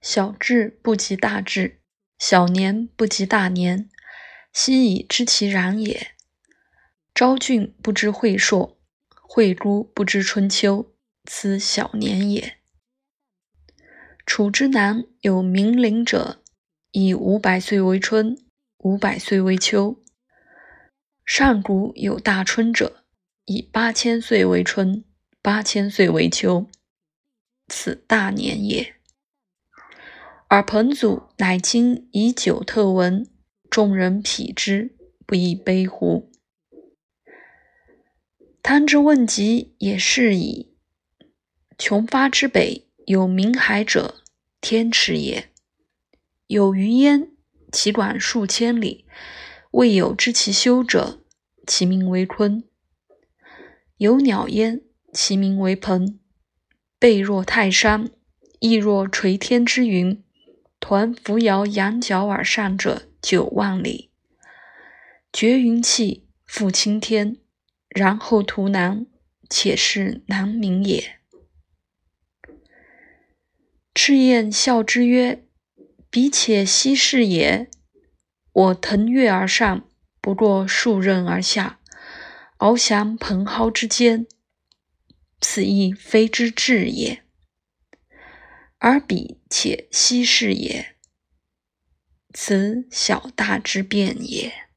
小智不及大智，小年不及大年。昔已知其然也。昭君不知晦朔，惠姑不知春秋，此小年也。楚之南有冥灵者，以五百岁为春，五百岁为秋；上古有大春者，以八千岁为春，八千岁为秋，此大年也。而彭祖乃今以久特闻，众人匹之，不亦悲乎？汤之问疾也是矣。穷发之北有冥海者，天池也。有鱼焉，其短数千里，未有知其修者，其名为鲲。有鸟焉，其名为鹏，背若泰山，翼若垂天之云。抟扶摇羊角而上者九万里，绝云气，覆青天，然后图南，且是南冥也。赤焰笑之曰：“彼且奚是也？我腾跃而上，不过数仞而下，翱翔蓬蒿之间，此亦非之至也。”而彼且奚是也？此小大之变也。